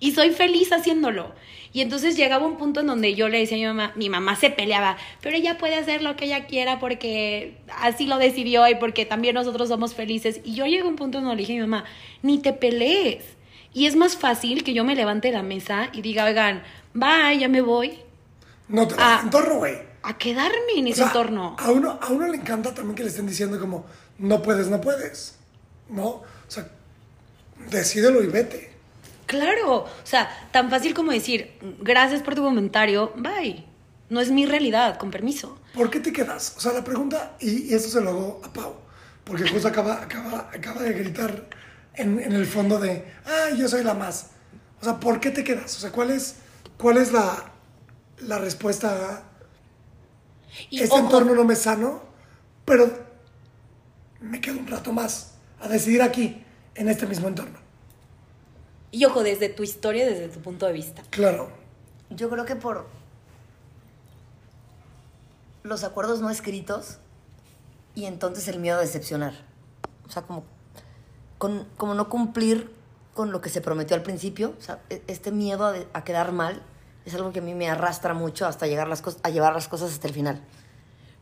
y soy feliz haciéndolo. Y entonces llegaba un punto en donde yo le decía a mi mamá, mi mamá se peleaba, pero ella puede hacer lo que ella quiera porque así lo decidió y porque también nosotros somos felices. Y yo llegué a un punto en donde le dije a mi mamá, ni te pelees. Y es más fácil que yo me levante de la mesa y diga, oigan, bye, ya me voy, No te Ah. das entorno, güey. a quedarme en O ese sea, entorno. A uno, a uno le encanta también que le estén diciendo como, no puedes, no puedes. ¿No? O sea, decídelo y vete. Claro, o sea, tan fácil como decir, gracias por tu comentario, bye. No es mi realidad, con permiso. ¿Por qué te quedas? O sea, la pregunta, y, y esto se lo hago a Pau, porque justo acaba, acaba, acaba de gritar en, en el fondo de, ah, yo soy la más. O sea, ¿por qué te quedas? O sea, ¿cuál es, cuál es la, la respuesta a Y este ojo, entorno no me sano, pero me quedo un rato más a decidir aquí, en este mismo entorno? y ojo, desde tu historia, desde tu punto de vista. Claro. Yo creo que por los acuerdos no escritos y entonces el miedo a decepcionar. O sea, como, con- como no cumplir con lo que se prometió al principio. O sea, e- este miedo a, de- a quedar mal es algo que a mí me arrastra mucho hasta llegar las a llevar las cosas hasta el final.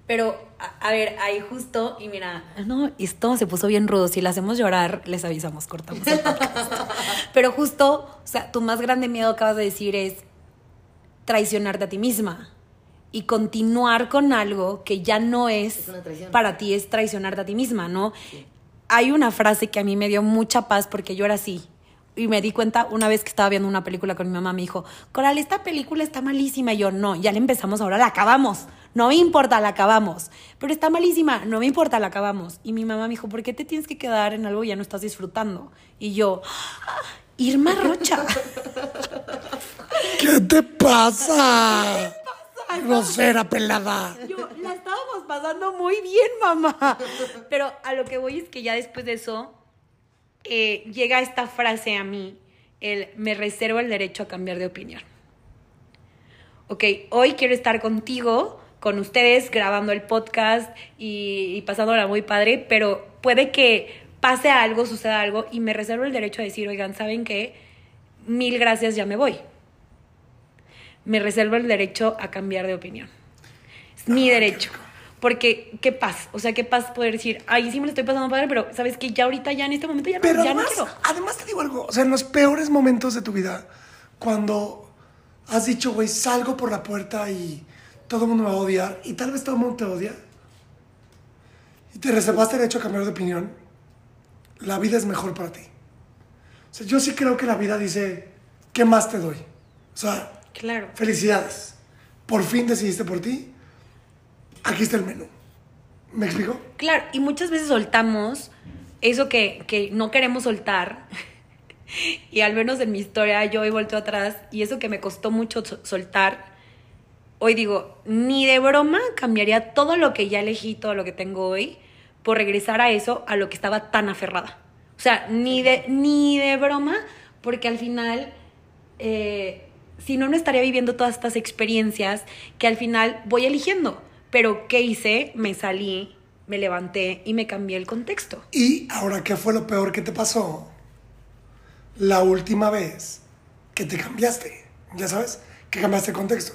Pero, a, a ver, ahí justo, y mira, no, esto se puso bien rudo. Si la hacemos llorar, les avisamos, cortamos el podcast. Pero justo, o sea, tu más grande miedo, acabas de decir, es traicionarte a ti misma. Y continuar con algo que ya no es, Es una traición. para ti, es traicionarte a ti misma, ¿no? Hay una frase que a mí me dio mucha paz porque yo era así. Y me di cuenta una vez que estaba viendo una película con mi mamá, me dijo, Coral, esta película está malísima. Y yo, no, ya la empezamos, ahora la acabamos. No me importa, la acabamos. Pero está malísima, no me importa, la acabamos. Y mi mamá me dijo, ¿por qué te tienes que quedar en algo que ya no estás disfrutando? Y yo, "Ah, Irma Rocha. ¿Qué te pasa? Grosera pelada. Yo, la estábamos pasando muy bien, mamá. Pero a lo que voy es que ya después de eso, eh, llega esta frase a mí, el me reservo el derecho a cambiar de opinión. Ok, hoy quiero estar contigo, con ustedes, grabando el podcast y, y pasándola muy padre, pero puede que pase algo, suceda algo y me reservo el derecho a decir, oigan, ¿saben qué? Mil gracias, ya me voy. Me reservo el derecho a cambiar de opinión. Es mi derecho. Porque, ¿qué paz? O sea, ¿qué paz poder decir, ay, sí me lo estoy pasando padre, pero sabes que ya ahorita, ya en este momento, ya no, Pero ya no quiero. además te digo algo, o sea, en los peores momentos de tu vida, cuando has dicho, güey, salgo por la puerta y todo el mundo me va a odiar, y tal vez todo el mundo te odia, y te reservaste derecho a cambiar de opinión, la vida es mejor para ti. O sea, yo sí creo que la vida dice, ¿qué más te doy? O sea, Claro. felicidades. Por fin decidiste por ti. Aquí está el menú. ¿Me explico? Claro, y muchas veces soltamos eso que, que no queremos soltar. y al menos en mi historia, yo hoy vuelto atrás y eso que me costó mucho so- soltar, hoy digo, ni de broma cambiaría todo lo que ya elegí, todo lo que tengo hoy, por regresar a eso, a lo que estaba tan aferrada. O sea, ni de, ni de broma, porque al final, eh, si no, no estaría viviendo todas estas experiencias que al final voy eligiendo. Pero, ¿qué hice? Me salí, me levanté y me cambié el contexto. Y ahora, ¿qué fue lo peor que te pasó? La última vez que te cambiaste, ya sabes, que cambiaste de contexto.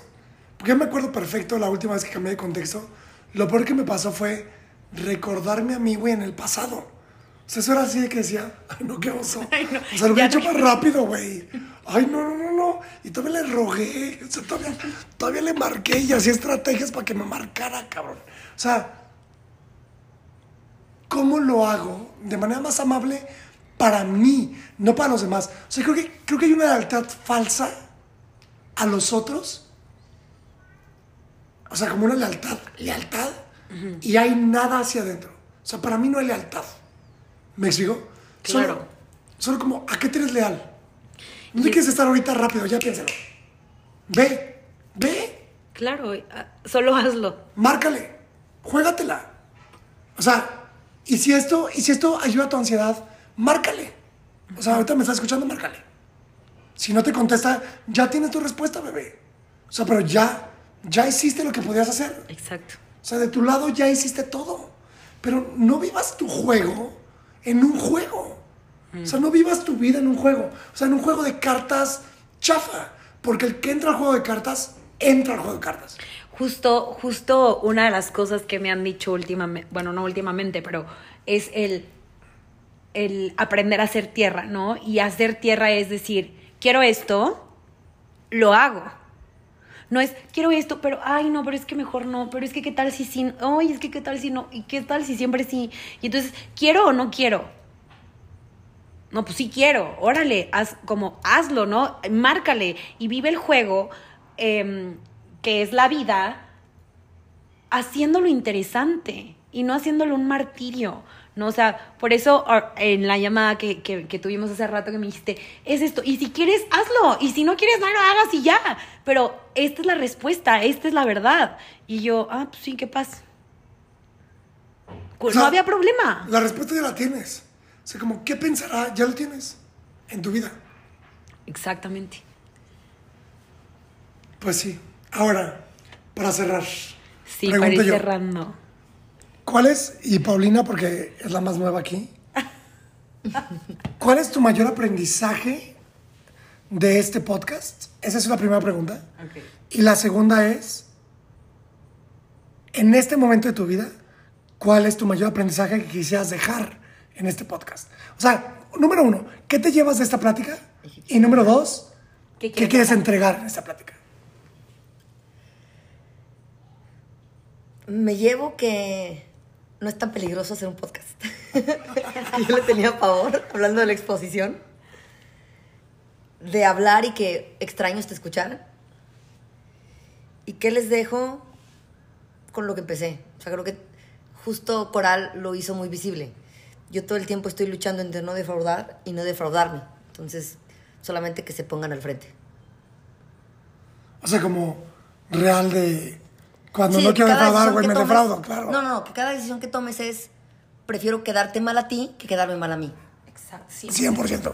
Porque yo me acuerdo perfecto la última vez que cambié de contexto. Lo peor que me pasó fue recordarme a mí, güey, en el pasado. O sea, eso era así de que decía, ay, no, qué oso. Ay, no, o sea, lo hubiera hecho no más rápido, güey. Ay, no, no, no, Y todavía le rogué. O sea, todavía, todavía le marqué y hacía estrategias para que me marcara, cabrón. O sea, ¿cómo lo hago de manera más amable para mí, no para los demás? O sea, creo que, creo que hay una lealtad falsa a los otros. O sea, como una lealtad, lealtad, y hay nada hacia adentro. O sea, para mí no hay lealtad. ¿Me explico? Solo- Claro. Solo, como, ¿a qué te eres leal? No te quieres estar ahorita rápido, ya piénsalo. Ve, ve, Claro, ah, solo hazlo. márcale, juégatela. O sea, y si esto, y si esto ayuda a tu ansiedad, márcale. O sea, ahorita me estás escuchando, márcale. Si no te contesta, ya tienes tu respuesta, bebé. O sea, pero ya, ya hiciste lo que podías hacer. Exacto. O sea, de tu lado ya hiciste todo. Pero no vivas tu juego en un juego. O sea, no vivas tu vida en un juego. O sea, en un juego de cartas chafa. Porque el que entra al juego de cartas, entra al juego de cartas. Justo, justo una de las cosas que me han dicho últimamente, bueno, no últimamente, pero es el, el aprender a hacer tierra, ¿no? Y hacer tierra es decir, quiero esto, lo hago. No es, quiero esto, pero, ay, no, pero es que mejor no, pero es que qué tal si sí, ay, es que qué tal si no, y qué tal si siempre sí. Y entonces, ¿quiero o no quiero? No, pues sí quiero, órale, haz, como hazlo, ¿no? Márcale y vive el juego, em, que es la vida, haciéndolo interesante y no haciéndolo un martirio. ¿no? O sea, por eso ah, en la llamada que, que, que, tuvimos hace rato que me dijiste, es esto, y si quieres, hazlo, y si no quieres, no lo hagas y ya, pero esta es la respuesta, esta es la verdad. Y yo, ah, pues sí, ¿qué pasa? Pues no había problema. La respuesta ya la tienes. O sea, como, ¿qué pensará? Ya lo tienes en tu vida. Exactamente. Pues sí. Ahora, para cerrar. Sí, para ir cerrando. ¿Cuál es, y Paulina, porque es la más nueva aquí, ¿cuál es tu mayor aprendizaje de este podcast? Esa es la primera pregunta. Y la segunda es, en este momento de tu vida, ¿cuál es tu mayor aprendizaje que quisieras dejar en este podcast? O sea, número uno, ¿qué te llevas de esta plática? Y número dos, ¿qué, quieres entregar en esta plática? Me llevo que no es tan peligroso hacer un podcast. Yo le tenía pavor, hablando de la exposición, de hablar y que extraños te escucharan. ¿Y qué les dejo con lo que empecé? O sea, creo que justo Coral lo hizo muy visible. Yo todo el tiempo estoy luchando entre no defraudar y no defraudarme. Entonces, solamente que se pongan al frente. O sea, como real de cuando no quiero defraudar, güey, me defraudo, claro. No, no, que cada decisión que tomes es, prefiero quedarte mal a ti que quedarme mal a mí. Exacto. 100%.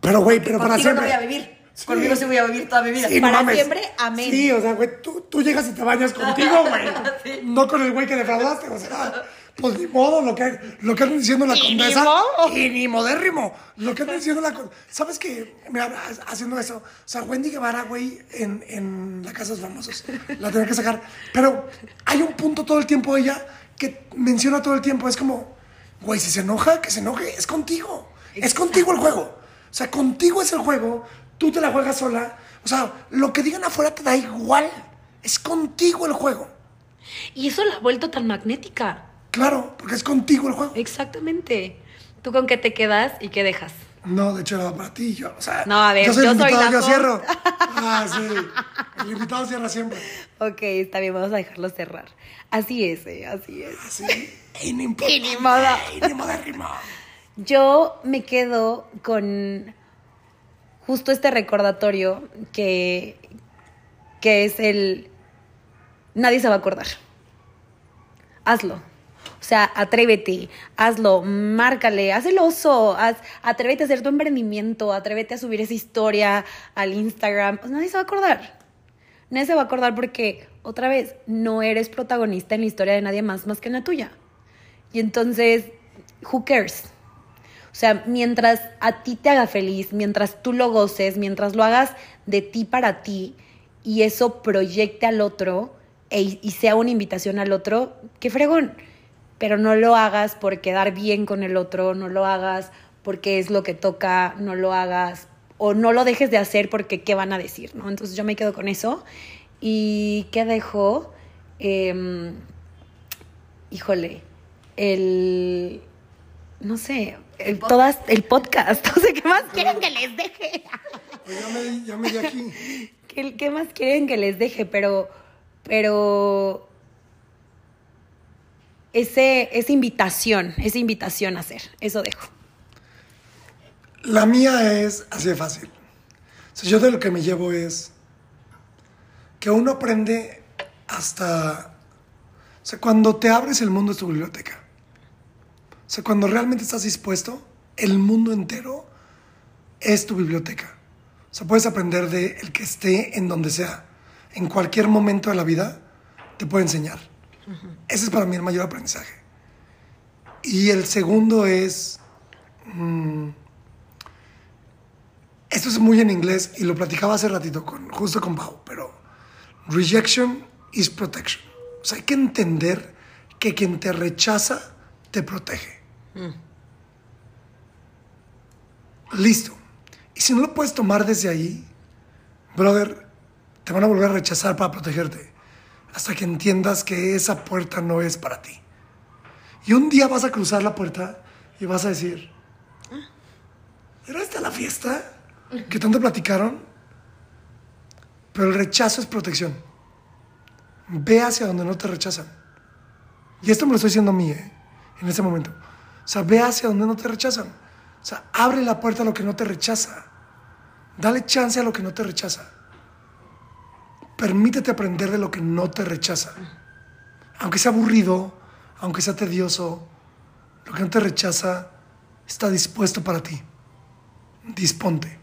Pero, güey, pero para siempre. no voy a vivir. Conmigo sí voy a vivir toda mi vida. para siempre, amén. Sí, o sea, güey, tú, tú llegas y te bañas contigo, güey. No con el güey que defraudaste, o sea, pues ni modo, lo que, lo que andan diciendo la ¿Y condesa. Ni modo? Y ni modérrimo. Lo que andan diciendo la condesa. ¿Sabes qué? Mira, haciendo eso. O sea, Wendy Guevara, güey, en, en La Casa de los Famosos. La tenía que sacar. Pero hay un punto todo el tiempo ella que menciona todo el tiempo. Es como, güey, si se enoja, que se enoje. Es contigo. Es contigo el juego. O sea, contigo es el juego. Tú te la juegas sola. O sea, lo que digan afuera te da igual. Es contigo el juego. Y eso la ha vuelto tan magnética. Claro, porque es contigo el juego. Exactamente. ¿Tú con qué te quedas y qué dejas? No, de hecho era para ti, yo, o sea, no, a ver, yo soy el invitado, yo cierro. Ah, sí, el invitado cierra siempre. Ok, está bien, vamos a dejarlo cerrar. Así es, eh, así es. Así, y ni Yo me quedo con justo este recordatorio que, que es el... Nadie se va a acordar. Hazlo sea, atrévete, hazlo, márcale, haz el oso, haz, atrévete a hacer tu emprendimiento, atrévete a subir esa historia al Instagram. Pues nadie se va a acordar. Nadie se va a acordar porque, otra vez, no eres protagonista en la historia de nadie más más que en la tuya. Y entonces, who cares? O sea, mientras a ti te haga feliz, mientras tú lo goces, mientras lo hagas de ti para ti y eso proyecte al otro e, y sea una invitación al otro, qué fregón pero no lo hagas por quedar bien con el otro, no lo hagas porque es lo que toca, no lo hagas o no lo dejes de hacer porque qué van a decir, ¿no? Entonces yo me quedo con eso. ¿Y qué dejo? Em, híjole, el... No sé, el, todas, el podcast. No sé, ¿qué más quieren que les deje? Pues ya me, ya me di aquí. ¿Qué, ¿Qué más quieren que les deje? Pero, pero ese, esa invitación, esa invitación a hacer. Eso dejo. La mía es así de fácil. yo de lo que me llevo es que uno aprende hasta... O sea, cuando te abres el mundo es tu biblioteca. O sea, cuando realmente estás dispuesto, el mundo entero es tu biblioteca. O sea, puedes aprender de el que esté en donde sea. En cualquier momento de la vida te puede enseñar. Ese es para mí el mayor aprendizaje. Y el segundo es... Mm, esto es muy en inglés y lo platicaba hace ratito con, justo con Pau, pero rejection is protection. O sea, hay que entender que quien te rechaza te protege. Mm. Listo. Y si no lo puedes tomar desde ahí, brother, te van a volver a rechazar para protegerte hasta que entiendas que esa puerta no es para ti. Y un día vas a cruzar la puerta y vas a decir, ¿era esta la fiesta? Que tanto platicaron. Pero el rechazo es protección. Ve hacia donde no te rechazan. Y esto me lo estoy diciendo a mí, ¿eh? en ese momento. O sea, ve hacia donde no te rechazan. O sea, abre la puerta a lo que no te rechaza. Dale chance a lo que no te rechaza. Permítete aprender de lo que no te rechaza. Aunque sea aburrido, aunque sea tedioso, lo que no te rechaza está dispuesto para ti. Disponte.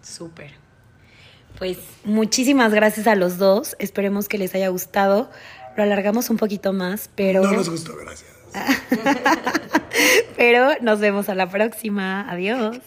Súper. Pues muchísimas gracias a los dos. Esperemos que les haya gustado. Lo alargamos un poquito más, pero... No nos gustó, gracias. pero nos vemos a la próxima. Adiós.